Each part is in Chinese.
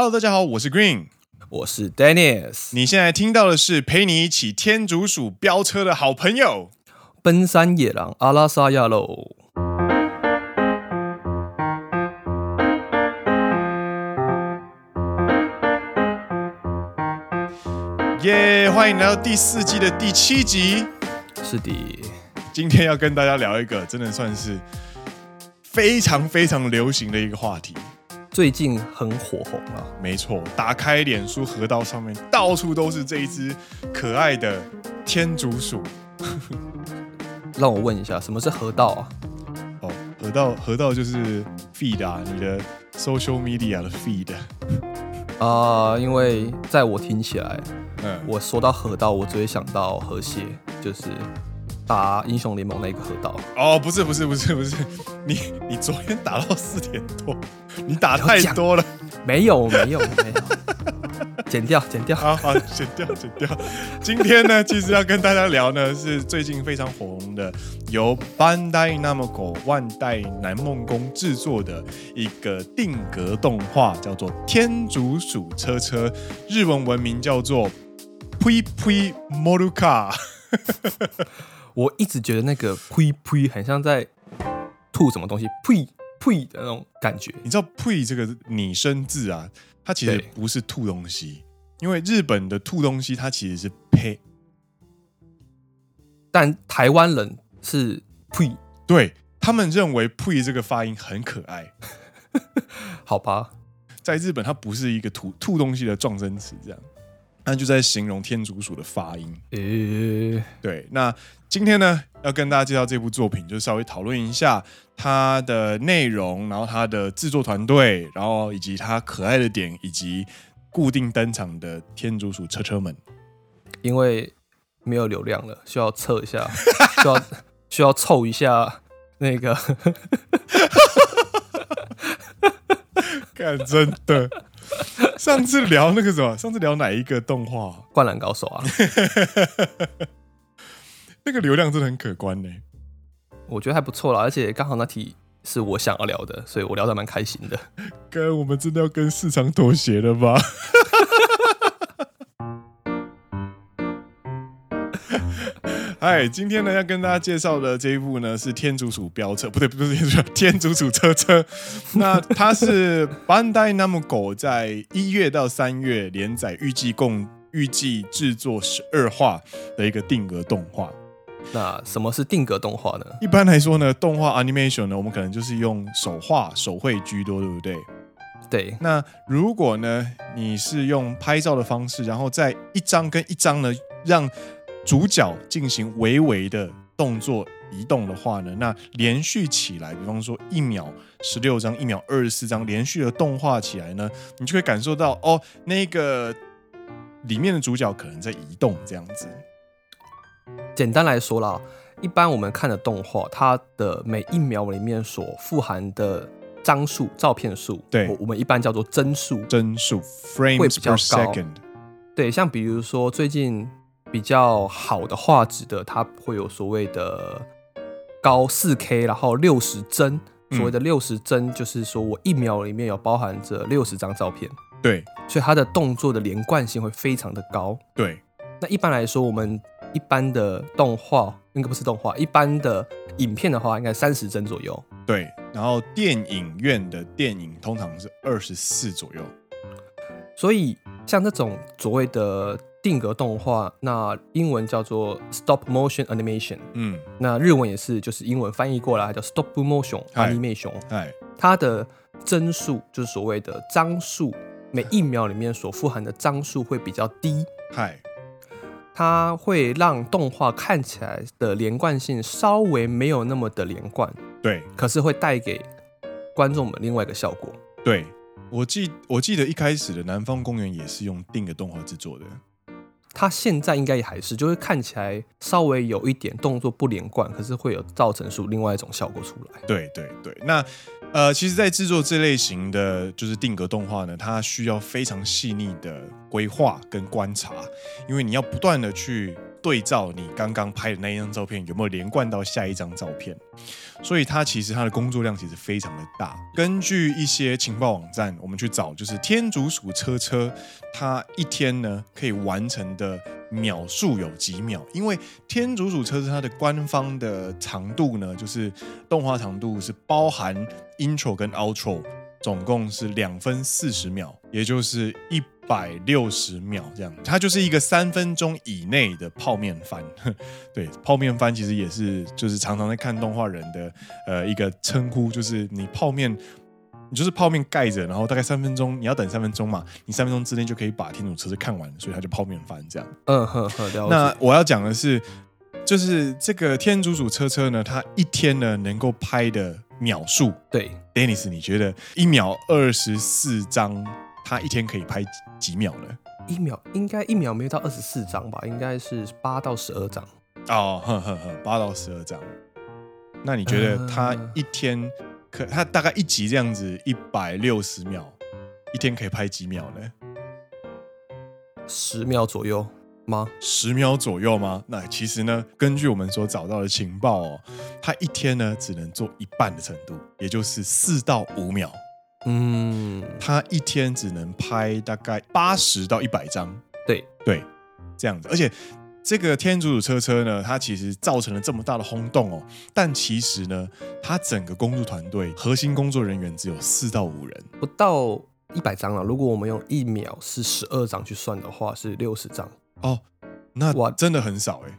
Hello，大家好，我是 Green，我是 Dennis。你现在听到的是陪你一起天竺鼠飙车的好朋友——奔山野狼阿拉萨亚喽。耶！欢迎来到第四季的第七集。是的，今天要跟大家聊一个真的算是非常非常流行的一个话题。最近很火红啊！没错，打开脸书河道上面，到处都是这一只可爱的天竺鼠。让我问一下，什么是河道啊？哦，河道河道就是 feed 啊，你的 social media 的 feed。啊、呃，因为在我听起来，嗯，我说到河道，我只会想到河蟹，就是。打英雄联盟那个河道哦，不是不是不是不是，你你昨天打到四点多，你打太多了，没有没有没有，剪掉剪掉，好好剪掉剪掉。今天呢，其实要跟大家聊呢，是最近非常火红的，由 Bandai Namco 万代南梦宫制作的一个定格动画，叫做《天竺鼠车车》，日文文名叫做 Pui Pui Moruka。我一直觉得那个呸呸很像在吐什么东西，呸呸的那种感觉。你知道呸这个拟声字啊，它其实不是吐东西，因为日本的吐东西它其实是呸，但台湾人是呸，对，他们认为呸这个发音很可爱，好吧，在日本它不是一个吐吐东西的状声词，这样。那就在形容天竺鼠的发音。诶，对。那今天呢，要跟大家介绍这部作品，就稍微讨论一下它的内容，然后它的制作团队，然后以及它可爱的点，以及固定登场的天竺鼠车车们。因为没有流量了，需要测一下，需要需要凑一下那个。看，真的。上次聊那个什么？上次聊哪一个动画？灌篮高手啊！那个流量真的很可观呢。我觉得还不错啦，而且刚好那题是我想要聊的，所以我聊得蛮开心的。哥，我们真的要跟市场妥协了吧？嗨，今天呢要跟大家介绍的这一部呢是天竺鼠飙车，不对，不是天竺鼠，天竺鼠车车。那它是 Bandai Namco 在一月到三月连载，预计共预计制作十二话的一个定格动画。那什么是定格动画呢？一般来说呢，动画 animation 呢，我们可能就是用手画、手绘居多，对不对？对。那如果呢，你是用拍照的方式，然后在一张跟一张呢，让主角进行微微的动作移动的话呢，那连续起来，比方说一秒十六张，一秒二十四张，连续的动画起来呢，你就会感受到哦，那个里面的主角可能在移动这样子。简单来说啦，一般我们看的动画，它的每一秒里面所富含的张数、照片数，对，我们一般叫做帧数，帧数 frames per second。对，像比如说最近。比较好的画质的，它会有所谓的高四 K，然后六十帧。所谓的六十帧，就是说我一秒里面有包含着六十张照片。对，所以它的动作的连贯性会非常的高。对，那一般来说，我们一般的动画应该不是动画，一般的影片的话，应该三十帧左右。对，然后电影院的电影通常是二十四左右。所以像这种所谓的。定格动画，那英文叫做 stop motion animation，嗯，那日文也是，就是英文翻译过来叫 stop motion animation，哎，它的帧数就是所谓的张数，每一秒里面所富含的张数会比较低，嗨，它会让动画看起来的连贯性稍微没有那么的连贯，对，可是会带给观众们另外一个效果，对，我记我记得一开始的南方公园也是用定格动画制作的。它现在应该也还是，就是看起来稍微有一点动作不连贯，可是会有造成出另外一种效果出来。对对对，那呃，其实，在制作这类型的就是定格动画呢，它需要非常细腻的规划跟观察，因为你要不断的去。对照你刚刚拍的那一张照片有没有连贯到下一张照片，所以它其实它的工作量其实非常的大。根据一些情报网站，我们去找，就是天竺鼠车车，它一天呢可以完成的秒数有几秒？因为天竺鼠车车它的官方的长度呢，就是动画长度是包含 intro 跟 outro，总共是两分四十秒，也就是一。百六十秒这样，它就是一个三分钟以内的泡面番。对，泡面番其实也是就是常常在看动画人的呃一个称呼，就是你泡面，你就是泡面盖着，然后大概三分钟，你要等三分钟嘛，你三分钟之内就可以把《天主车车》看完，所以它就泡面番这样。嗯哼哼。那我要讲的是，就是这个《天竺鼠车车》呢，它一天呢能够拍的秒数，对，Dennis，你觉得一秒二十四张？他一天可以拍几秒呢？一秒应该一秒没有到二十四张吧，应该是八到十二张。哦，呵呵呵，八到十二张。那你觉得他一天可他大概一集这样子一百六十秒，一天可以拍几秒呢？十秒左右吗？十秒左右吗？那其实呢，根据我们所找到的情报哦，他一天呢只能做一半的程度，也就是四到五秒。嗯，他一天只能拍大概八十到一百张，对对，这样子。而且这个天竺鼠车车呢，它其实造成了这么大的轰动哦。但其实呢，它整个工作团队核心工作人员只有四到五人，不到一百张了。如果我们用一秒是十二张去算的话，是六十张哦。那哇，真的很少哎。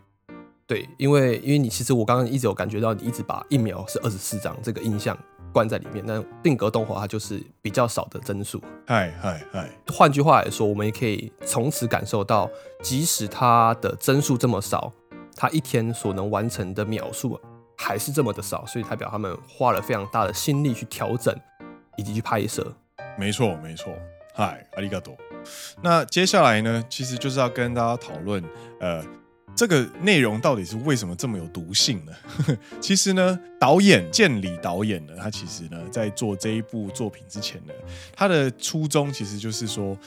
对，因为因为你其实我刚刚一直有感觉到你一直把一秒是二十四张这个印象。关在里面，但定格动画它就是比较少的帧数。嗨嗨嗨！换句话来说，我们也可以从此感受到，即使它的帧数这么少，它一天所能完成的秒数还是这么的少，所以代表他们花了非常大的心力去调整以及去拍摄。没错没错。嗨，阿里嘎多。那接下来呢，其实就是要跟大家讨论，呃。这个内容到底是为什么这么有毒性呢？其实呢，导演建里导演呢，他其实呢，在做这一部作品之前呢，他的初衷其实就是说，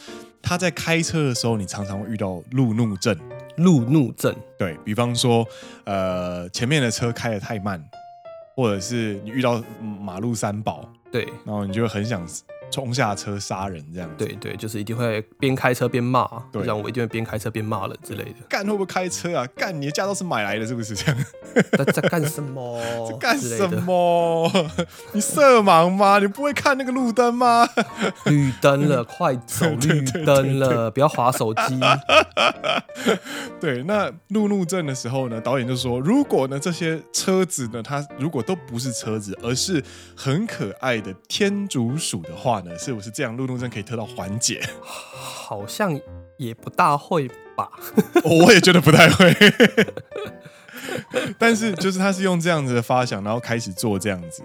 他在开车的时候，你常常会遇到路怒症。路怒症，对，比方说，呃，前面的车开得太慢，或者是你遇到马路三宝，对，然后你就很想。冲下车杀人这样子，对对，就是一定会边开车边骂，对，让我一定会边开车边骂人之类的。干会不会开车啊？干你的驾照是买来的，是不是这样？在 在干什么？在干什么？你色盲吗？你不会看那个路灯吗？绿灯了，快走！绿灯了，不要划手机。对，那路怒症的时候呢，导演就说，如果呢这些车子呢，它如果都不是车子，而是很可爱的天竺鼠的话。是不是这样？路怒症可以得到缓解？好像也不大会吧。我也觉得不太会。但是就是他是用这样子的发想，然后开始做这样子。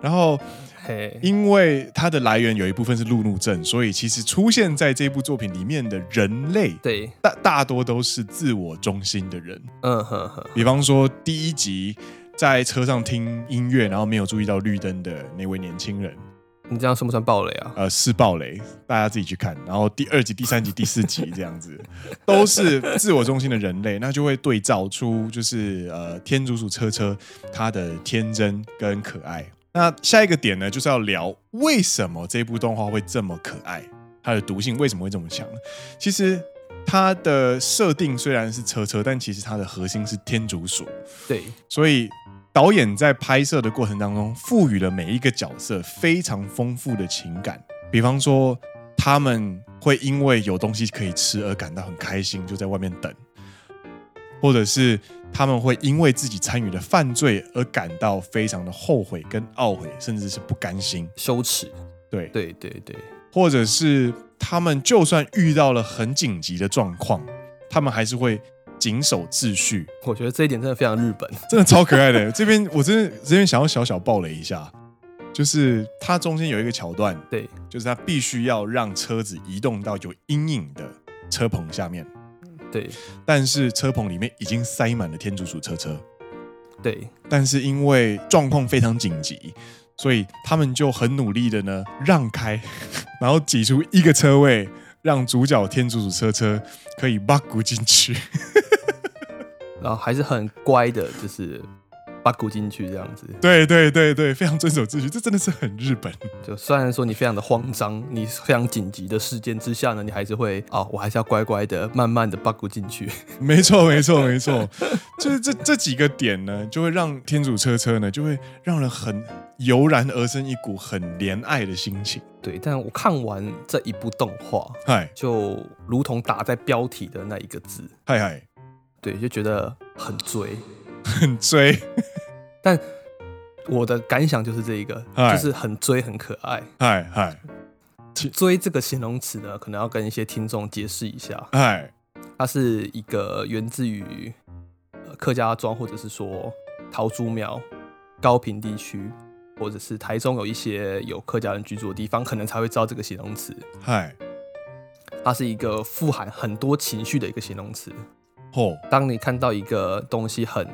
然后，因为它的来源有一部分是路怒症，所以其实出现在这部作品里面的人类，对大大多都是自我中心的人。嗯哼哼。比方说第一集在车上听音乐，然后没有注意到绿灯的那位年轻人。你这样算不算暴雷啊？呃，是暴雷，大家自己去看。然后第二集、第三集、第四集这样子，都是自我中心的人类，那就会对照出就是呃天竺鼠车车它的天真跟可爱。那下一个点呢，就是要聊为什么这部动画会这么可爱，它的毒性为什么会这么强？其实它的设定虽然是车车，但其实它的核心是天竺鼠。对，所以。导演在拍摄的过程当中，赋予了每一个角色非常丰富的情感。比方说，他们会因为有东西可以吃而感到很开心，就在外面等；或者是他们会因为自己参与了犯罪而感到非常的后悔跟懊悔，甚至是不甘心、羞耻。对对对对，或者是他们就算遇到了很紧急的状况，他们还是会。谨守秩序，我觉得这一点真的非常日本，真的超可爱的。这边我真的这边想要小小爆雷一下，就是它中间有一个桥段，对，就是它必须要让车子移动到有阴影的车棚下面，对，但是车棚里面已经塞满了天竺鼠车车，对，但是因为状况非常紧急，所以他们就很努力的呢让开，然后挤出一个车位。让主角天竺鼠车车可以 bug 进去，然后还是很乖的，就是。把鼓进去这样子，对对对对，非常遵守秩序，这真的是很日本。就虽然说你非常的慌张，你非常紧急的事件之下呢，你还是会啊、哦，我还是要乖乖的、慢慢的把鼓进去。没错没错没错，就是这这几个点呢，就会让天主车车呢，就会让人很油然而生一股很怜爱的心情。对，但我看完这一部动画，嗨，就如同打在标题的那一个字，嗨嗨，对，就觉得很追。很 追，但我的感想就是这一个，就是很追，很可爱。嗨嗨，追这个形容词呢，可能要跟一些听众解释一下。嗨，它是一个源自于客家庄，或者是说桃竹苗高平地区，或者是台中有一些有客家人居住的地方，可能才会知道这个形容词。嗨，它是一个富含很多情绪的一个形容词。哦，当你看到一个东西很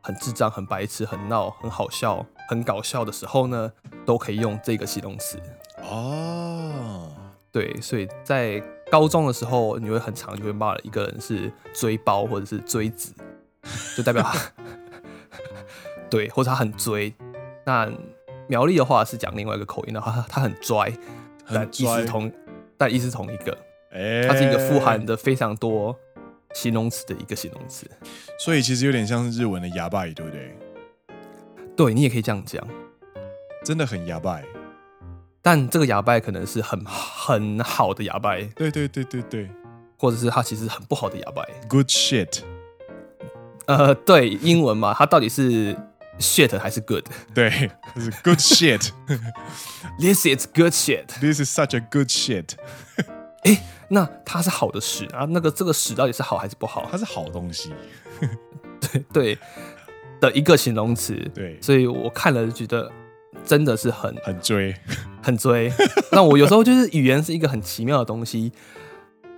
很智障、很白痴、很闹、很好笑、很搞笑的时候呢，都可以用这个形容词哦。对，所以在高中的时候，你会很常就会骂了一个人是追包或者是追子，就代表他 对，或者他很追。那苗栗的话是讲另外一个口音的话，他他很拽，但意思同，但意思同一个。哎，它是一个富含的非常多。形容词的一个形容词，所以其实有点像是日文的牙拜，对不对？对，你也可以这样讲，真的很牙拜，但这个牙拜可能是很很好的牙拜，对对对对对，或者是它其实很不好的牙拜，good shit。呃，对，英文嘛，它到底是 shit 还是 good？对，是 good shit。This is good shit。This is such a good shit。欸那它是好的屎啊？那个这个屎到底是好还是不好？它是好东西，对对的一个形容词。对，所以我看了就觉得真的是很很追，很追。那我有时候就是语言是一个很奇妙的东西。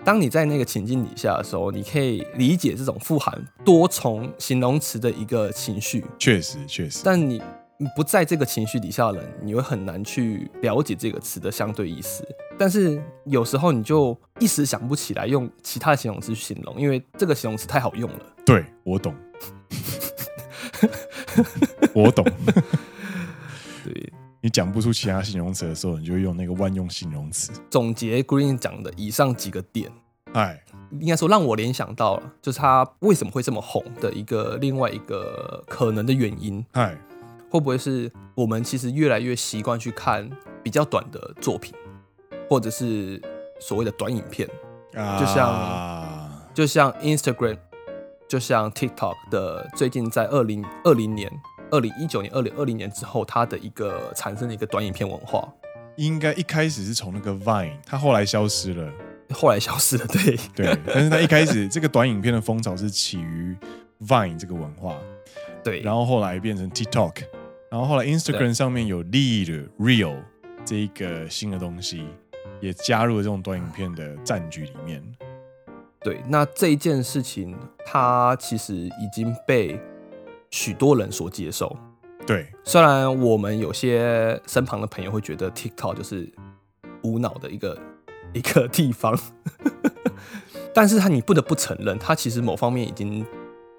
当你在那个情境底下的时候，你可以理解这种富含多重形容词的一个情绪。确实，确实。但你。你不在这个情绪底下的人，你会很难去了解这个词的相对意思。但是有时候你就一时想不起来用其他的形容词去形容，因为这个形容词太好用了。对，我懂，我懂。对，你讲不出其他形容词的时候，你就用那个万用形容词。总结 Green 讲的以上几个点，哎，应该说让我联想到了，就是他为什么会这么红的一个另外一个可能的原因。哎。会不会是我们其实越来越习惯去看比较短的作品，或者是所谓的短影片，啊就像就像 Instagram，就像 TikTok 的最近在二零二零年、二零一九年、二零二零年之后，它的一个产生的一个短影片文化，应该一开始是从那个 Vine，它后来消失了，后来消失了，对。对，但是它一开始这个短影片的风潮是起于 Vine 这个文化，对，然后后来变成 TikTok。然后后来，Instagram 上面有 Lead Real 这一个新的东西，也加入了这种短影片的战局里面。对，那这一件事情，它其实已经被许多人所接受。对，虽然我们有些身旁的朋友会觉得 TikTok 就是无脑的一个 一个地方，但是他你不得不承认，它其实某方面已经。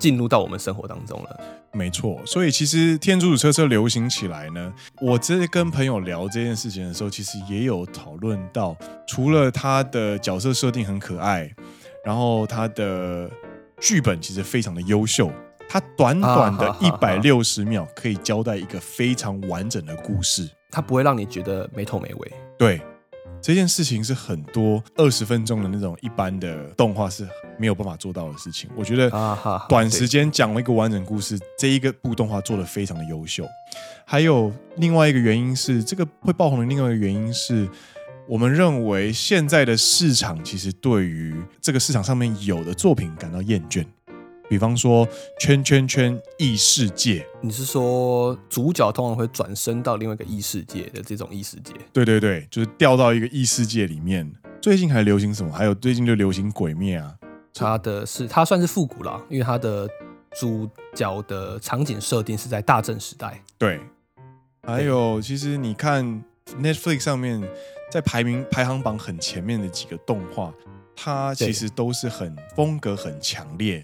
进入到我们生活当中了，没错。所以其实天竺鼠车车流行起来呢，我这跟朋友聊这件事情的时候，其实也有讨论到，除了它的角色设定很可爱，然后它的剧本其实非常的优秀，它短短的 一百六十秒可以交代一个非常完整的故事，它不会让你觉得没头没尾。对。这件事情是很多二十分钟的那种一般的动画是没有办法做到的事情。我觉得短时间讲了一个完整故事，这一个部动画做的非常的优秀。还有另外一个原因是，这个会爆红的另外一个原因是我们认为现在的市场其实对于这个市场上面有的作品感到厌倦。比方说圈圈圈异世界，你是说主角通常会转身到另外一个异世界的这种异世界？对对对，就是掉到一个异世界里面。最近还流行什么？还有最近就流行鬼灭啊。它的是它算是复古了，因为它的主角的场景设定是在大正时代。对，还有其实你看 Netflix 上面在排名排行榜很前面的几个动画，它其实都是很风格很强烈。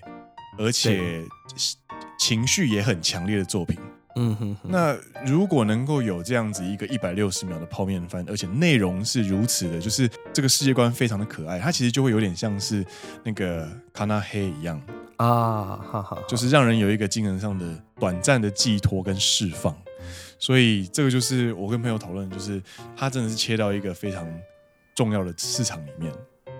而且情绪也很强烈的作品。嗯哼，哼，那如果能够有这样子一个一百六十秒的泡面番，而且内容是如此的，就是这个世界观非常的可爱，它其实就会有点像是那个卡纳黑一样啊，哈哈，就是让人有一个精神上的短暂的寄托跟释放。所以这个就是我跟朋友讨论，就是它真的是切到一个非常重要的市场里面。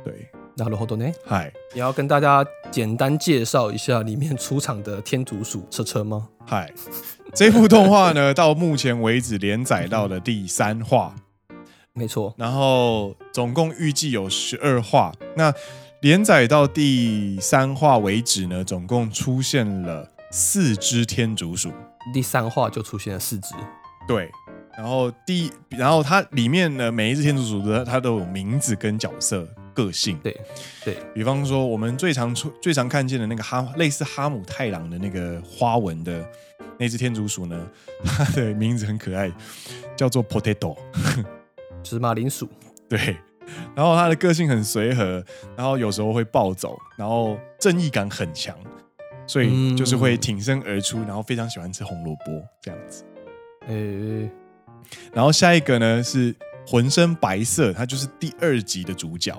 对，那然后呢？嗨，你要跟大家简单介绍一下里面出场的天竺鼠车车吗？嗨。这部动画呢，到目前为止连载到了第三话，没错。然后总共预计有十二话。那连载到第三话为止呢，总共出现了四只天竺鼠。第三话就出现了四只，对。然后第，然后它里面呢，每一只天竺鼠的它都有名字跟角色个性。对，对。比方说，我们最常出、最常看见的那个哈，类似哈姆太郎的那个花纹的。那只天竺鼠呢，它的名字很可爱，叫做 Potato，就是马铃薯。对，然后它的个性很随和，然后有时候会暴走，然后正义感很强，所以就是会挺身而出，然后非常喜欢吃红萝卜这样子。诶，然后下一个呢是浑身白色，它就是第二集的主角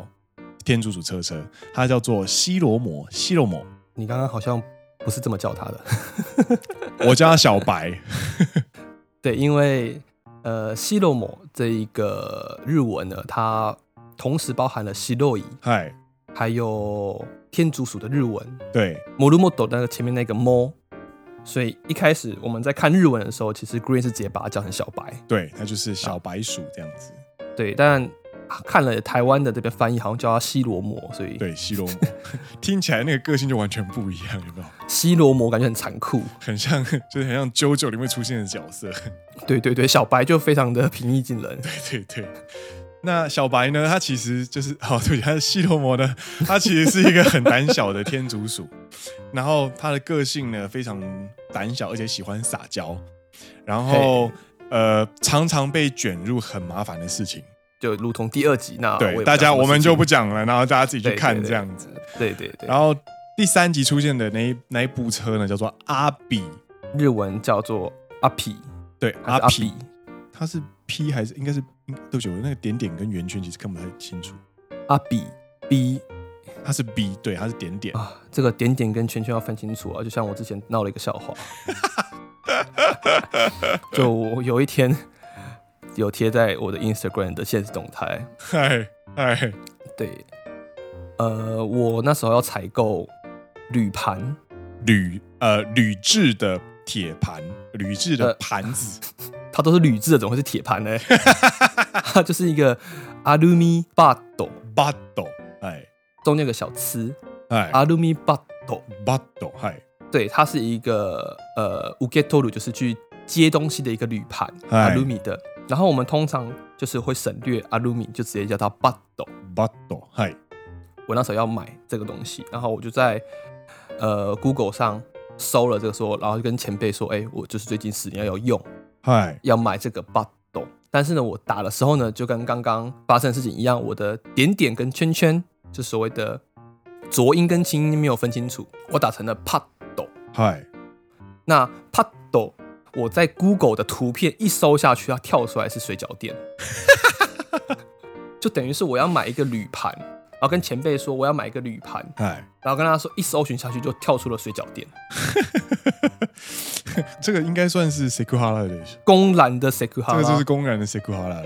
天竺鼠车车，它叫做西罗摩。西罗摩，你刚刚好像。不是这么叫它的，我叫他小白。对，因为呃，西罗摩这一个日文呢，它同时包含了西洛伊，嗨，还有天竺鼠的日文，对，摩鲁莫斗那个前面那个摩，所以一开始我们在看日文的时候，其实 Green 是直接把它叫成小白，对，它就是小白鼠这样子，对，但。看了台湾的这边翻译，好像叫他西罗摩，所以对西罗摩 听起来那个个性就完全不一样，有没有？西罗摩感觉很残酷，很像，就是很像 JoJo 里面出现的角色。对对对，小白就非常的平易近人。对对对，那小白呢？他其实就是哦，对，他是西罗摩呢，他其实是一个很胆小的天竺鼠，然后他的个性呢非常胆小，而且喜欢撒娇，然后呃常常被卷入很麻烦的事情。就如同第二集那，对大家我们就不讲了，然后大家自己去看这样子。对对对。然后第三集出现的那一那一部车呢，叫做阿比，日文叫做阿皮。对，阿皮，它是 P 还是应该是？对不起，我那个点点跟圆圈其实看不太清楚。阿比 B，它是 B，对，它是点点啊。这个点点跟圈圈要分清楚啊，就像我之前闹了一个笑话，就有一天。有贴在我的 Instagram 的限时动态。嗨嗨，对，呃，我那时候要采购铝盘，铝呃铝制的铁盘，铝制的盘子，呃、它都是铝制的，怎么会是铁盘呢？它就是一个アルミバット，バット，哎，中间有个小刺，哎，アルミバット，バット，嗨，对，它是一个呃ウケトル，就是去接东西的一个铝盘，アルミ的。 然后我们通常就是会省略アルミ，就直接叫它バット。バット，嗨。我那时候要买这个东西，然后我就在呃 Google 上搜了这个说，然后就跟前辈说，哎，我就是最近十年要用，嗨，要买这个バット。但是呢，我打的时候呢，就跟刚刚发生的事情一样，我的点点跟圈圈，就所谓的浊音跟清音没有分清楚，我打成了パット。嗨，那パット。 我在 Google 的图片一搜下去，它跳出来是水饺店，就等于是我要买一个铝盘，然后跟前辈说我要买一个铝盘，然后跟他说一搜寻下去就跳出了水饺店，这个应该算是 Sekuhara 的公然的 Sekuhara，这个就是公然的 Sekuhara 了，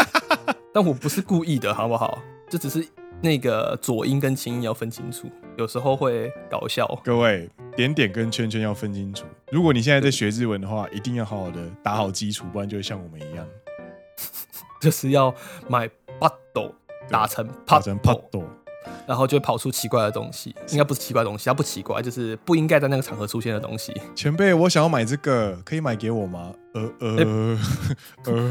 但我不是故意的，好不好？这只是。那个浊音跟清音要分清楚，有时候会搞笑。各位，点点跟圈圈要分清楚。如果你现在在学日文的话，一定要好好的打好基础，不然就会像我们一样，就是要买パッド打成パッド，然后就会跑出奇怪的东西。应该不是奇怪的东西，它不奇怪，就是不应该在那个场合出现的东西。前辈，我想要买这个，可以买给我吗？呃呃呃。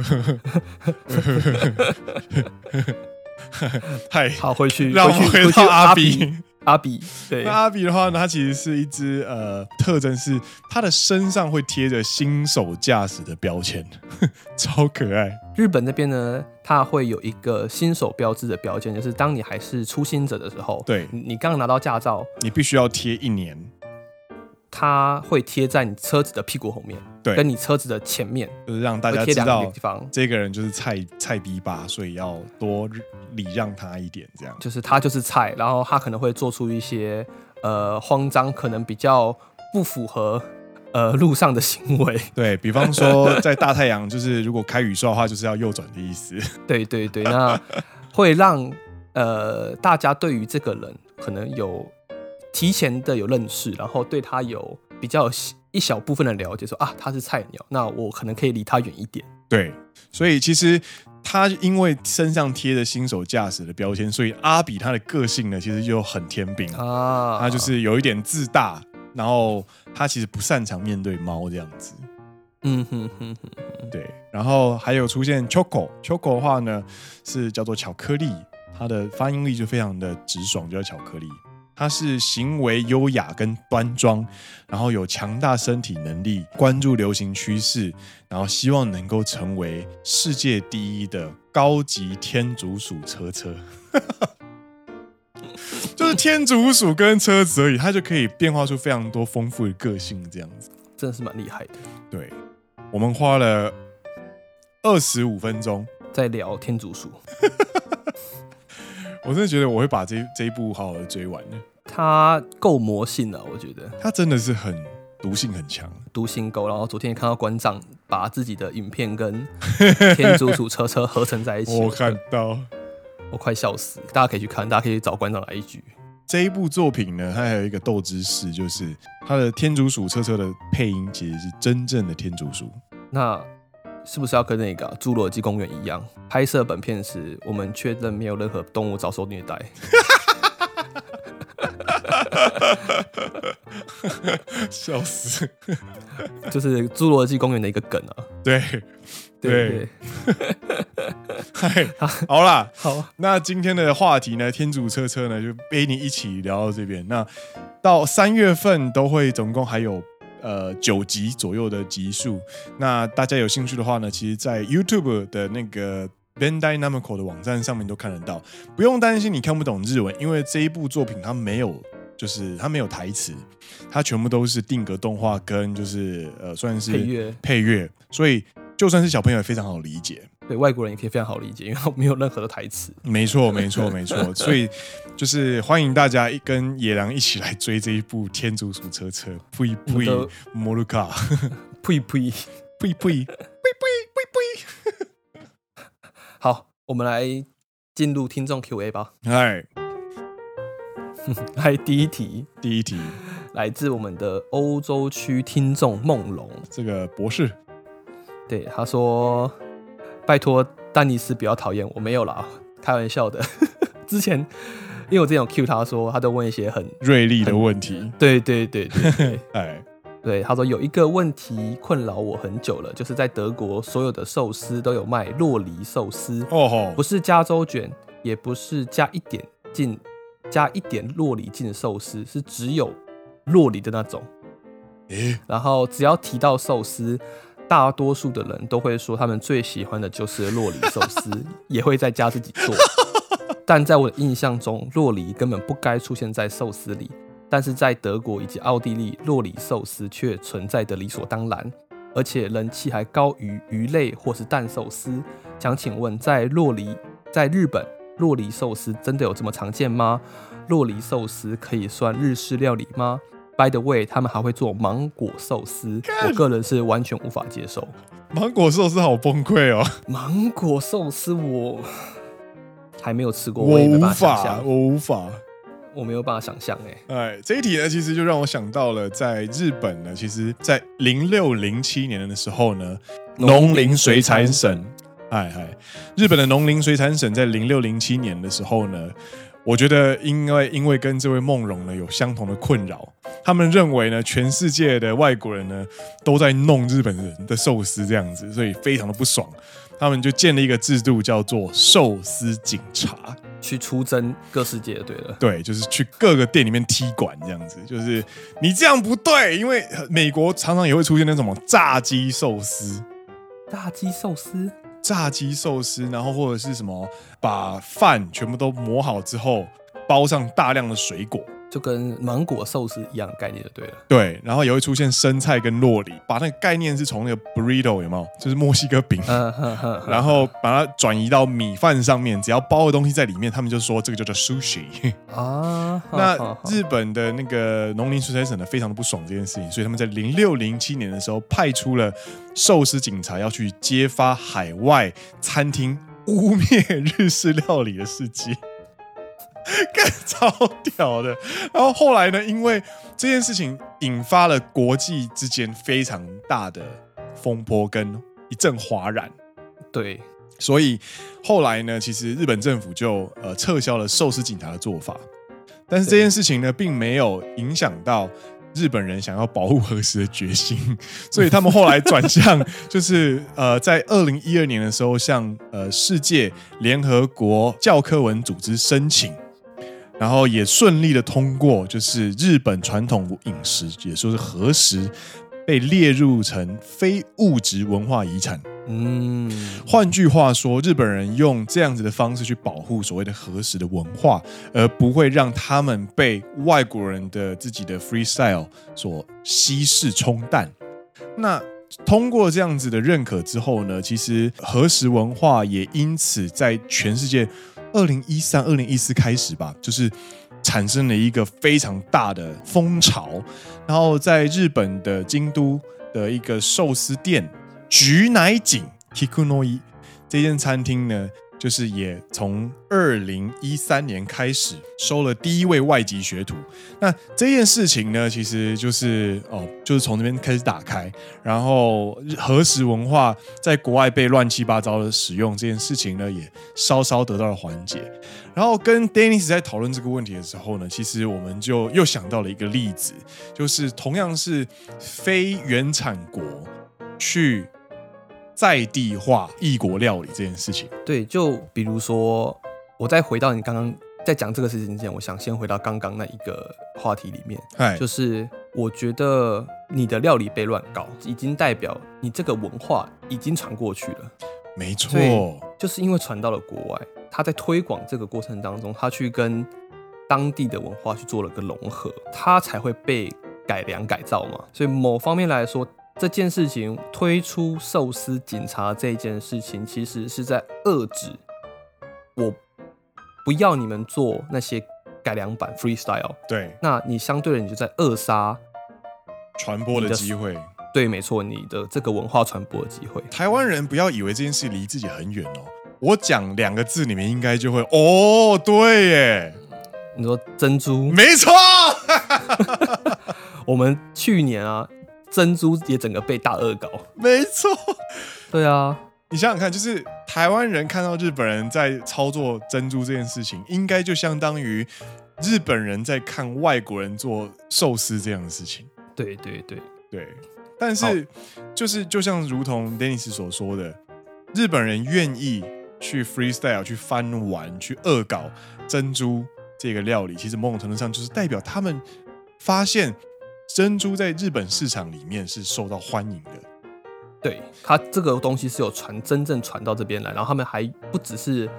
嗨，好，回去，让我们回到阿比。阿比，对，那阿比的话呢，它其实是一只呃，特征是它的身上会贴着新手驾驶的标签，超可爱。日本那边呢，它会有一个新手标志的标签，就是当你还是初心者的时候，对，你刚拿到驾照，你必须要贴一年。它会贴在你车子的屁股后面，对，跟你车子的前面，就是让大家知道地方这个人就是菜菜逼吧，所以要多礼让他一点，这样。就是他就是菜，然后他可能会做出一些呃慌张，可能比较不符合呃路上的行为。对，比方说，在大太阳，就是如果开雨刷的话，就是要右转的意思。对对对，那会让呃大家对于这个人可能有。提前的有认识，然后对他有比较一小部分的了解说，说啊他是菜鸟，那我可能可以离他远一点。对，所以其实他因为身上贴着新手驾驶的标签，所以阿比他的个性呢，其实就很天兵啊，他就是有一点自大，然后他其实不擅长面对猫这样子。嗯哼哼哼，对。然后还有出现 Choco，Choco 的话呢是叫做巧克力，它的发音力就非常的直爽，就叫巧克力。他是行为优雅跟端庄，然后有强大身体能力，关注流行趋势，然后希望能够成为世界第一的高级天竺鼠车车，就是天竺鼠跟车子而已，它就可以变化出非常多丰富的个性，这样子真的是蛮厉害的。对，我们花了二十五分钟在聊天竺鼠。我真的觉得我会把这这一部好好的追完的。它够魔性了，我觉得。它真的是很毒性很强，毒性够。然后昨天也看到馆长把自己的影片跟 天竺鼠车车合成在一起，我看到，我快笑死。大家可以去看，大家可以找馆长来一局。这一部作品呢，它还有一个斗知识，就是它的天竺鼠车车的配音其实是真正的天竺鼠。那。是不是要跟那个《侏罗纪公园》一样？拍摄本片时，我们确认没有任何动物遭受虐待。笑死！就是《侏罗纪公园》的一个梗啊。对对，嗨，好啦，好。那今天的话题呢，天主车车呢，就陪你一起聊到这边。那到三月份都会总共还有。呃，九集左右的集数，那大家有兴趣的话呢，其实，在 YouTube 的那个 Bandai Namco 的网站上面都看得到，不用担心你看不懂日文，因为这一部作品它没有，就是它没有台词，它全部都是定格动画跟就是呃，算是配乐配乐，所以就算是小朋友也非常好理解。对外国人也可以非常好理解，因为没有任何的台词。没错，没错，没错。所以就是欢迎大家一跟野狼一起来追这一部《天竺鼠车车》。呸呸，摩鲁卡，呸 呸，呸呸，呸呸，呸呸。好，我们来进入听众 Q&A 吧。嗨，来第一题，第一题。来自我们的欧洲区听众梦龙，这个博士，对他说。拜托，丹尼斯不要讨厌我，没有啦，开玩笑的。之前因为我之前有 cue 他说，他都问一些很锐利的问题。对对对对，对，哎，对，他说有一个问题困扰我很久了，就是在德国所有的寿司都有卖洛梨寿司，哦吼，不是加州卷，也不是加一点进加一点洛梨进寿司，是只有洛梨的那种。欸，然后只要提到寿司。大多数的人都会说，他们最喜欢的就是洛梨寿司，也会在家自己做。但在我的印象中，洛梨根本不该出现在寿司里。但是在德国以及奥地利，洛梨寿司却存在的理所当然，而且人气还高于鱼类或是蛋寿司。想请问，在洛梨在日本，酪梨寿司真的有这么常见吗？洛梨寿司可以算日式料理吗？By the way，他们还会做芒果寿司，我个人是完全无法接受。芒果寿司好崩溃哦！芒果寿司我还没有吃过，我无法，我无法，我没有办法想象哎。哎，这一题呢，其实就让我想到了，在日本呢，其实，在零六零七年的时候呢，农林水产省，哎嗨，日本的农林水产省在零六零七年的时候呢。我觉得，因为因为跟这位梦荣呢有相同的困扰，他们认为呢，全世界的外国人呢都在弄日本人的寿司这样子，所以非常的不爽。他们就建立一个制度，叫做寿司警察。去出征各世界，对了，对，就是去各个店里面踢馆这样子，就是你这样不对，因为美国常常也会出现那种炸鸡寿司，炸鸡寿司，炸鸡寿司，然后或者是什么，把饭全部都磨好之后，包上大量的水果。就跟芒果寿司一样的概念就对了。对，然后也会出现生菜跟洛里，把那个概念是从那个 burrito 有没有，就是墨西哥饼，然后把它转移到米饭上面，只要包的东西在里面，他们就说这个就叫 sushi 啊。那日本的那个农林水产省呢，非常的不爽这件事情，所以他们在零六零七年的时候派出了寿司警察要去揭发海外餐厅污蔑日式料理的事迹。更超屌的，然后后来呢？因为这件事情引发了国际之间非常大的风波跟一阵哗然，对，所以后来呢，其实日本政府就呃撤销了寿司警察的做法，但是这件事情呢，并没有影响到日本人想要保护和食的决心，所以他们后来转向，就是呃，在二零一二年的时候，向呃世界联合国教科文组织申请。然后也顺利的通过，就是日本传统饮食，也说是和食，被列入成非物质文化遗产。嗯，换句话说，日本人用这样子的方式去保护所谓的和食的文化，而不会让他们被外国人的自己的 freestyle 所稀释冲淡。那通过这样子的认可之后呢，其实和食文化也因此在全世界。二零一三、二零一四开始吧，就是产生了一个非常大的风潮。然后在日本的京都的一个寿司店菊乃井 Kikunoi 这间餐厅呢。就是也从二零一三年开始收了第一位外籍学徒，那这件事情呢，其实就是哦，就是从那边开始打开，然后和食文化在国外被乱七八糟的使用这件事情呢，也稍稍得到了缓解。然后跟 Dennis 在讨论这个问题的时候呢，其实我们就又想到了一个例子，就是同样是非原产国去。在地化异国料理这件事情，对，就比如说，我再回到你刚刚在讲这个事情之前，我想先回到刚刚那一个话题里面，就是我觉得你的料理被乱搞，已经代表你这个文化已经传过去了，没错，就是因为传到了国外，他在推广这个过程当中，他去跟当地的文化去做了个融合，他才会被改良改造嘛，所以某方面来说。这件事情推出寿司警察这件事情，其实是在遏制我不要你们做那些改良版 freestyle。对，那你相对的你就在扼杀传播的机会。对，没错，你的这个文化传播的机会。台湾人不要以为这件事离自己很远哦，我讲两个字，你们应该就会哦，对耶。你说珍珠？没错。我们去年啊。珍珠也整个被大恶搞，没错，对啊，你想想看，就是台湾人看到日本人在操作珍珠这件事情，应该就相当于日本人在看外国人做寿司这样的事情。对对对对，但是就是就像如同 Dennis 所说的，日本人愿意去 freestyle 去翻玩去恶搞珍珠这个料理，其实某种程度上就是代表他们发现。珍珠在日本市场里面是受到欢迎的，对，它这个东西是有传真正传到这边来，然后他们还不只是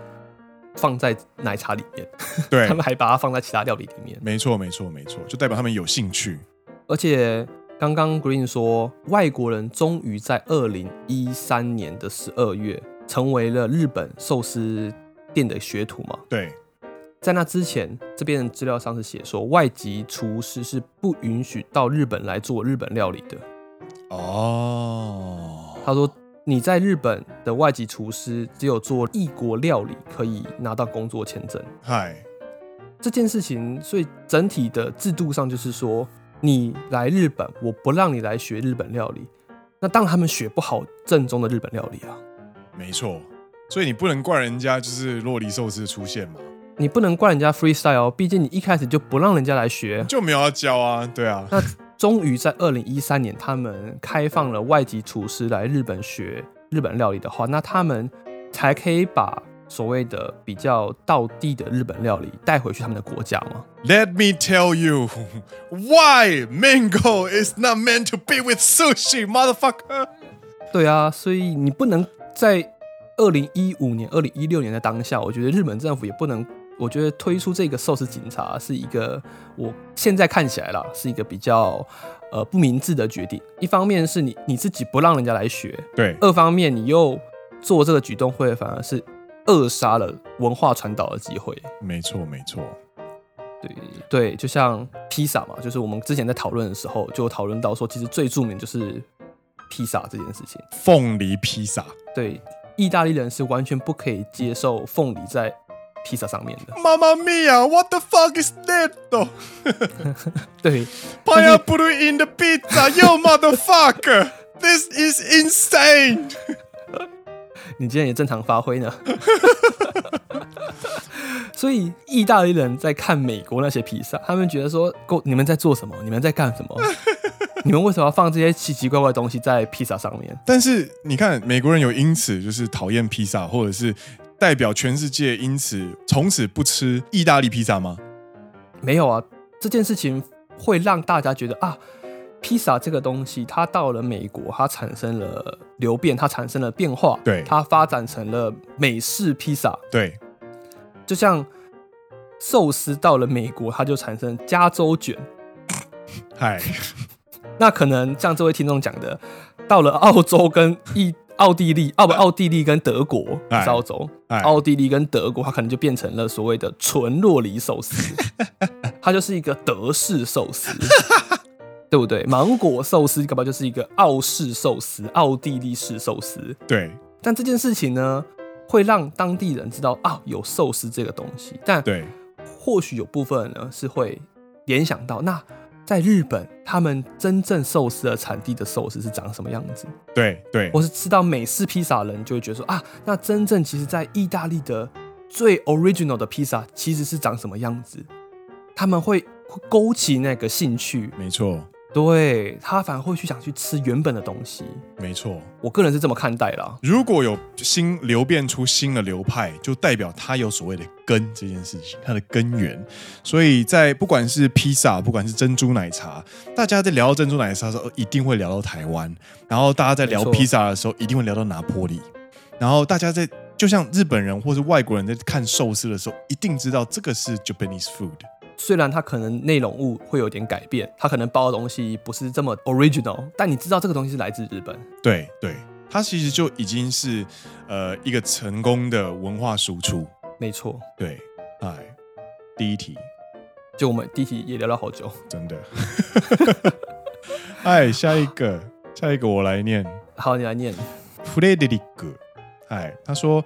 放在奶茶里面，对，他们还把它放在其他料理里面。没错，没错，没错，就代表他们有兴趣。而且刚刚 Green 说，外国人终于在二零一三年的十二月成为了日本寿司店的学徒嘛？对。在那之前，这边的资料上是写说，外籍厨师是不允许到日本来做日本料理的。哦，他说你在日本的外籍厨师只有做异国料理可以拿到工作签证。嗨，这件事情，所以整体的制度上就是说，你来日本，我不让你来学日本料理，那当然他们学不好正宗的日本料理啊。没错，所以你不能怪人家就是洛梨寿司的出现嘛。你不能怪人家 freestyle，毕竟你一开始就不让人家来学，就没有要教啊，对啊。那终于在二零一三年，他们开放了外籍厨师来日本学日本料理的话，那他们才可以把所谓的比较道地的日本料理带回去他们的国家吗？Let me tell you why mango is not meant to be with sushi, motherfucker。对啊，所以你不能在二零一五年、二零一六年的当下，我觉得日本政府也不能，我觉得推出这个寿司警察是一个，我现在看起来啦，是一个比较呃不明智的决定。一方面是你你自己不让人家来学，对；二方面你又做这个举动，会反而是。扼杀了文化传导的机会。没错，没错。对对，就像披萨嘛，就是我们之前在讨论的时候，就讨论到说，其实最著名就是披萨这件事情。凤梨披萨。对，意大利人是完全不可以接受凤梨在披萨上面的。Mamma mia，what the fuck is that？对，Pineapple in the pizza，you motherfucker，this is insane。你今天也正常发挥呢，所以意大利人在看美国那些披萨，他们觉得说：“够你们在做什么？你们在干什么？你们为什么要放这些奇奇怪怪的东西在披萨上面？”但是你看，美国人有因此就是讨厌披萨，或者是代表全世界因此从此不吃意大利披萨吗？没有啊，这件事情会让大家觉得啊。披萨这个东西，它到了美国，它产生了流变，它产生了变化，对，它发展成了美式披萨，对，就像寿司到了美国，它就产生加州卷，嗨，那可能像这位听众讲的，到了澳洲跟意奥地利，奥不奥地利跟德国，是澳洲，奥地利跟德国，它可能就变成了所谓的纯洛梨寿司，它就是一个德式寿司。对不对？芒果寿司搞不好就是一个澳式寿司、奥地利式寿司。对，但这件事情呢，会让当地人知道啊，有寿司这个东西。但对，或许有部分人呢是会联想到，那在日本，他们真正寿司的产地的寿司是长什么样子？对对，我是吃到美式披萨的人就会觉得说啊，那真正其实在意大利的最 original 的披萨其实是长什么样子？他们会勾起那个兴趣。没错。对，他反而会去想去吃原本的东西。没错，我个人是这么看待啦。如果有新流变出新的流派，就代表它有所谓的根这件事情，它的根源。所以在不管是披萨，不管是珍珠奶茶，大家在聊到珍珠奶茶的时候，一定会聊到台湾；然后大家在聊披萨的时候，一定会聊到拿坡里；然后大家在就像日本人或是外国人在看寿司的时候，一定知道这个是 Japanese food。虽然它可能内容物会有点改变，它可能包的东西不是这么 original，但你知道这个东西是来自日本。对对，它其实就已经是呃一个成功的文化输出。没错。对，哎，第一题，就我们第一题也聊了好久，真的。哎，下一个，下一个我来念。好，你来念。弗雷德里克，哎，他说，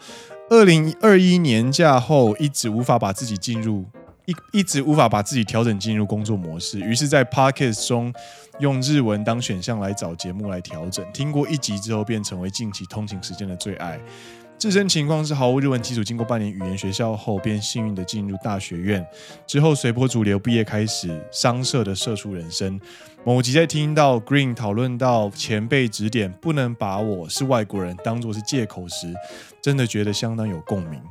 二零二一年假后一直无法把自己进入。一一直无法把自己调整进入工作模式，于是，在 Podcast 中用日文当选项来找节目来调整。听过一集之后，便成为近期通勤时间的最爱。自身情况是毫无日文基础，经过半年语言学校后，便幸运地进入大学院。之后随波逐流，毕业开始商社的社畜人生。某集在听到 Green 讨论到前辈指点不能把我是外国人当作是借口时，真的觉得相当有共鸣。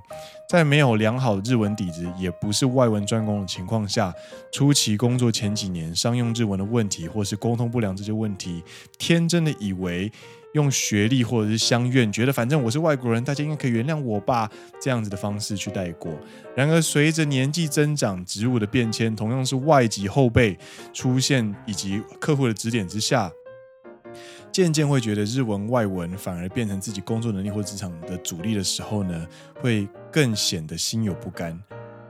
在没有良好的日文底子，也不是外文专攻的情况下，初期工作前几年，商用日文的问题或是沟通不良这些问题，天真的以为用学历或者是乡愿，觉得反正我是外国人，大家应该可以原谅我吧，这样子的方式去带过。然而，随着年纪增长，职务的变迁，同样是外籍后辈出现以及客户的指点之下。渐渐会觉得日文、外文反而变成自己工作能力或职场的主力的时候呢，会更显得心有不甘。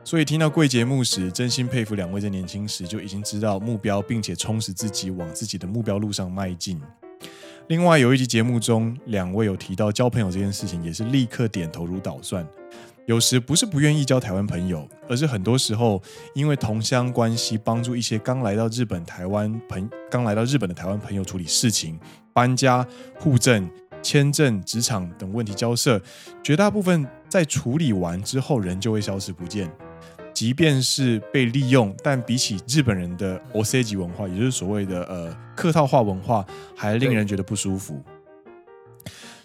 所以听到贵节目时，真心佩服两位在年轻时就已经知道目标，并且充实自己，往自己的目标路上迈进。另外有一集节目中，两位有提到交朋友这件事情，也是立刻点头如捣蒜。有时不是不愿意交台湾朋友，而是很多时候因为同乡关系，帮助一些刚来到日本、台湾朋刚来到日本的台湾朋友处理事情、搬家、户政、签证、职场等问题交涉，绝大部分在处理完之后，人就会消失不见。即便是被利用，但比起日本人的 O C 级文化，也就是所谓的呃客套话文化，还令人觉得不舒服。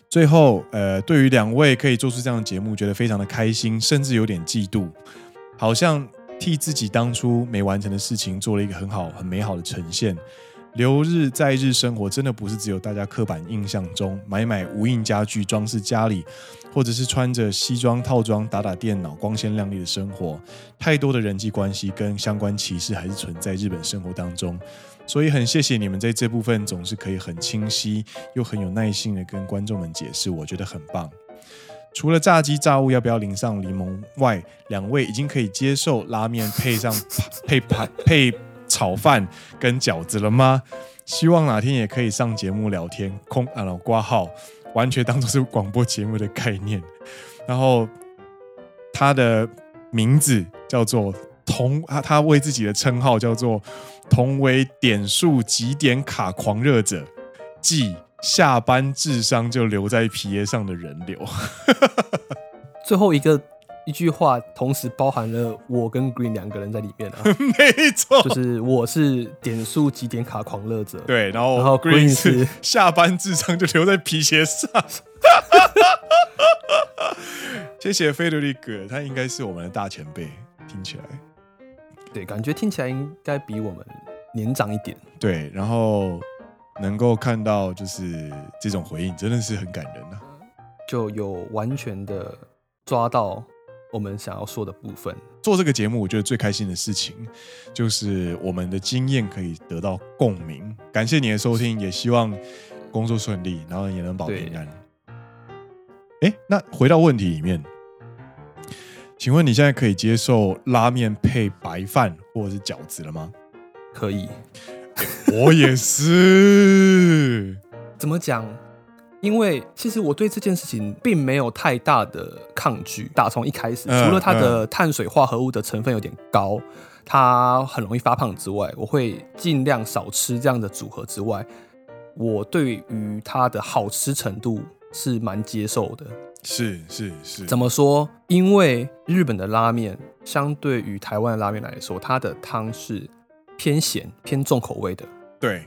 最后，呃，对于两位可以做出这样的节目，觉得非常的开心，甚至有点嫉妒，好像替自己当初没完成的事情做了一个很好、很美好的呈现。留日在日生活，真的不是只有大家刻板印象中买买无印家具装饰家里，或者是穿着西装套装打打电脑光鲜亮丽的生活。太多的人际关系跟相关歧视还是存在日本生活当中，所以很谢谢你们在这部分总是可以很清晰又很有耐心的跟观众们解释，我觉得很棒。除了炸鸡炸物要不要淋上柠檬外，两位已经可以接受拉面配上配盘配。炒饭跟饺子了吗？希望哪天也可以上节目聊天，空啊，然后挂号，完全当做是广播节目的概念。然后他的名字叫做同，他他为自己的称号叫做同为点数集点卡狂热者，即下班智商就留在皮耶上的人流。最后一个。一句话同时包含了我跟 Green 两个人在里面啊，没错，就是我是点数集点卡狂热者，对，然后然后 Green 是 下班智商就留在皮鞋上。谢谢费德利格，他应该是我们的大前辈，听起来，对，感觉听起来应该比我们年长一点，对，然后能够看到就是这种回应，真的是很感人啊，就有完全的抓到。我们想要说的部分，做这个节目，我觉得最开心的事情就是我们的经验可以得到共鸣。感谢你的收听，也希望工作顺利，然后也能保平安。哎，那回到问题里面，请问你现在可以接受拉面配白饭或者是饺子了吗？可以，我也是。怎么讲？因为其实我对这件事情并没有太大的抗拒，打从一开始，除了它的碳水化合物的成分有点高，它很容易发胖之外，我会尽量少吃这样的组合之外，我对于它的好吃程度是蛮接受的。是是是，怎么说？因为日本的拉面相对于台湾的拉面来说，它的汤是偏咸、偏重口味的。对。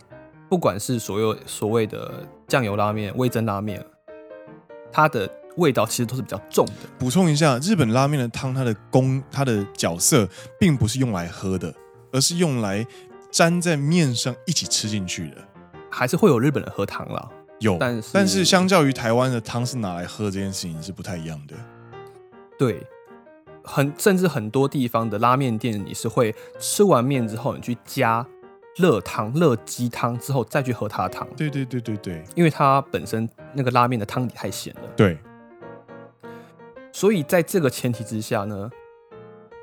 不管是所有所谓的酱油拉面、味增拉面，它的味道其实都是比较重的。补充一下，日本拉面的汤，它的功、它的角色，并不是用来喝的，而是用来沾在面上一起吃进去的。还是会有日本人喝汤啦，有，但是但是相较于台湾的汤是拿来喝这件事情是不太一样的。对，很甚至很多地方的拉面店，你是会吃完面之后，你去加。热汤、热鸡汤之后再去喝它的汤，对对对对对，因为它本身那个拉面的汤底太咸了。对，所以在这个前提之下呢，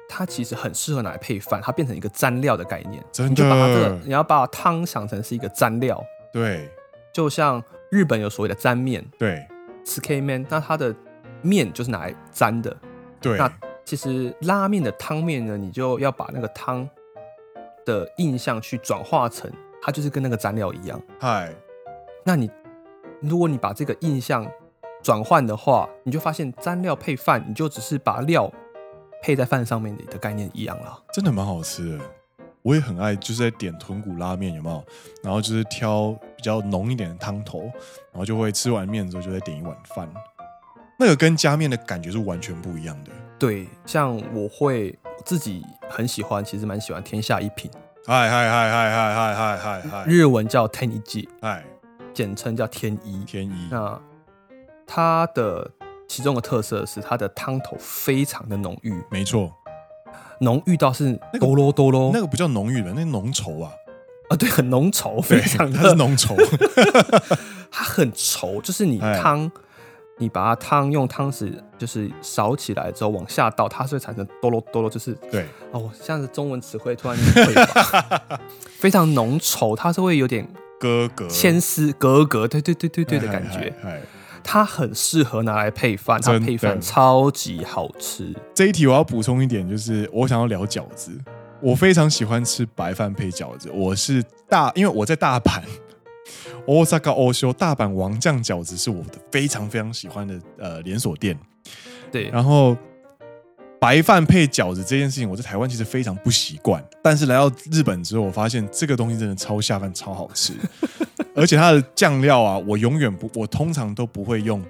它其实很适合拿来配饭，它变成一个蘸料的概念。真的，你就把它这个，你要把汤想成是一个蘸料。对，就像日本有所谓的沾面，对，tsuke men，那它的面就是拿来沾的。对，那其实拉面的汤面呢，你就要把那个汤。的印象去转化成，它就是跟那个蘸料一样。嗨，那你如果你把这个印象转换的话，你就发现蘸料配饭，你就只是把料配在饭上面的概念一样了。真的蛮好吃的，我也很爱，就是在点豚骨拉面有没有？然后就是挑比较浓一点的汤头，然后就会吃完面之后就再点一碗饭，那个跟加面的感觉是完全不一样的。对，像我会。自己很喜欢，其实蛮喜欢天下一品。嗨嗨嗨嗨嗨嗨嗨嗨嗨，日文叫 Tennichi，嗨，简称叫天一。天一。那它的其中的特色是它的汤头非常的浓郁，没错，浓郁到是多啰多啰，那个不叫浓郁的，那浓稠啊。啊，对，很浓稠，非常它是浓稠，它很稠，就是你汤。你把它汤用汤匙就是勺起来之后往下倒，它是会产生哆啰哆啰，就是对哦，像是中文词汇突然会 非常浓稠，它是会有点咯咯牵丝咯咯，对对对对对的感觉。它很适合拿来配饭，它配饭超级好吃。这一题我要补充一点，就是我想要聊饺子，我非常喜欢吃白饭配饺子。我是大，因为我在大阪。大阪王将大阪王酱饺子是我的非常非常喜欢的呃连锁店，对。然后白饭配饺子这件事情，我在台湾其实非常不习惯，但是来到日本之后，我发现这个东西真的超下饭，超好吃。而且它的酱料啊，我永远不，我通常都不会用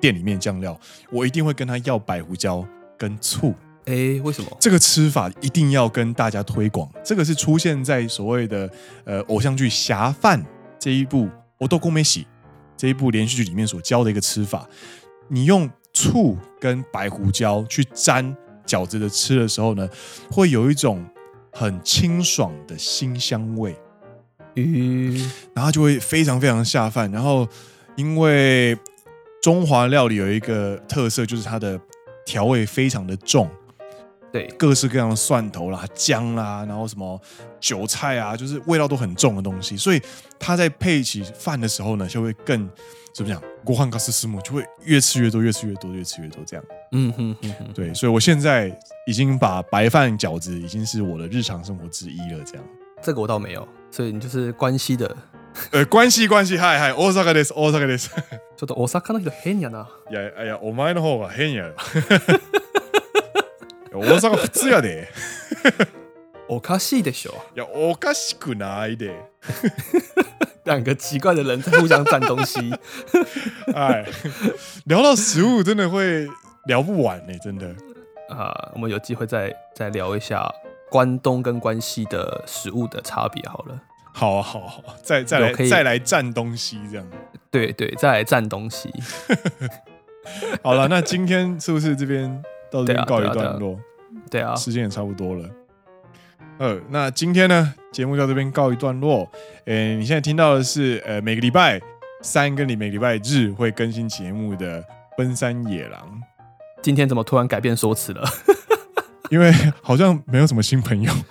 店里面酱料，我一定会跟他要白胡椒跟醋。哎，为什么？这个吃法一定要跟大家推广。这个是出现在所谓的呃偶像剧《侠饭》这一部《我都过没洗》这一部连续剧里面所教的一个吃法。你用醋跟白胡椒去沾饺子的吃的时候呢，会有一种很清爽的辛香味。嗯，然后就会非常非常下饭。然后因为中华料理有一个特色，就是它的调味非常的重。对，各式各样的蒜头啦、姜啦，然后什么韭菜啊，就是味道都很重的东西，所以它在配起饭的时候呢，就会更怎么讲？锅汉卡斯斯姆就会越吃越多，越吃越多，越吃越多这样。嗯哼哼哼，对，所以我现在已经把白饭饺子已经是我的日常生活之一了。这样，这个我倒没有，所以你就是关西的，呃，关西关西，嗨嗨，大阪です，大阪です。ちょっと大阪の人変やな。いやいや、お前の方が変や。 大阪普通やで。おかしいでしょ。いや、おかしくないで。两个奇怪的人在互相占东西。哎，聊到食物真的会聊不完呢，真的。啊，我们有机会再再聊一下关东跟关西的食物的差别好了。好啊，好啊，好啊，再再来再来占东西这样。对对，再来占东西。好了，那今天是不是这边？到这边告一段落， 对啊，时间也差不多了。呃，那今天呢，节目到这边告一段落。诶，你现在听到的是，呃，每个礼拜三跟你每个礼拜日会更新节目的奔山野狼。今天怎么突然改变说辞了？因为好像没有什么新朋友。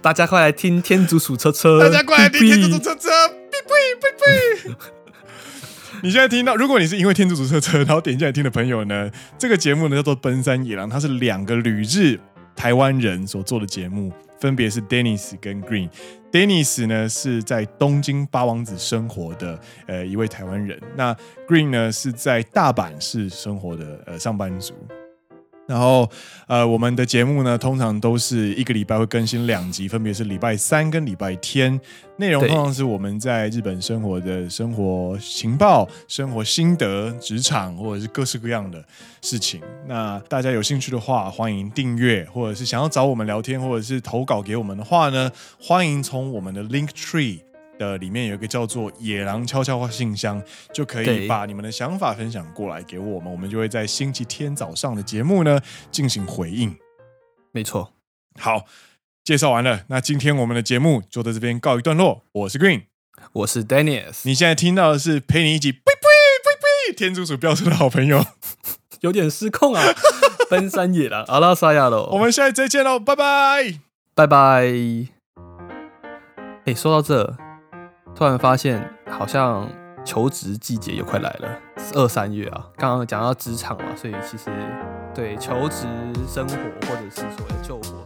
大家快来听天竺鼠车车！大家快来听天竺鼠车车！哔哔哔哔。你现在听到，如果你是因为天主主车车然后点进来听的朋友呢，这个节目呢叫做《奔山野狼》，它是两个旅日台湾人所做的节目，分别是 Dennis 跟 Green。Dennis 呢是在东京八王子生活的呃一位台湾人，那 Green 呢是在大阪市生活的呃上班族。然后，呃，我们的节目呢，通常都是一个礼拜会更新两集，分别是礼拜三跟礼拜天。内容通常是我们在日本生活的生活情报、生活心得、职场或者是各式各样的事情。那大家有兴趣的话，欢迎订阅，或者是想要找我们聊天，或者是投稿给我们的话呢，欢迎从我们的 Link Tree。的里面有一个叫做“野狼悄悄话”信箱，就可以把你们的想法分享过来给我们，我们就会在星期天早上的节目呢进行回应。没错，好，介绍完了，那今天我们的节目就在这边告一段落。我是 Green，我是 Dennis，你现在听到的是陪你一起 “呸呸呸呸”天竺鼠飙车的好朋友，有点失控啊！奔山野狼阿拉萨亚喽，我们下次再见喽，拜拜，拜拜。哎，说到这。突然发现，好像求职季节又快来了，二三月啊。刚刚讲到职场嘛，所以其实对求职生活或者是所谓救火。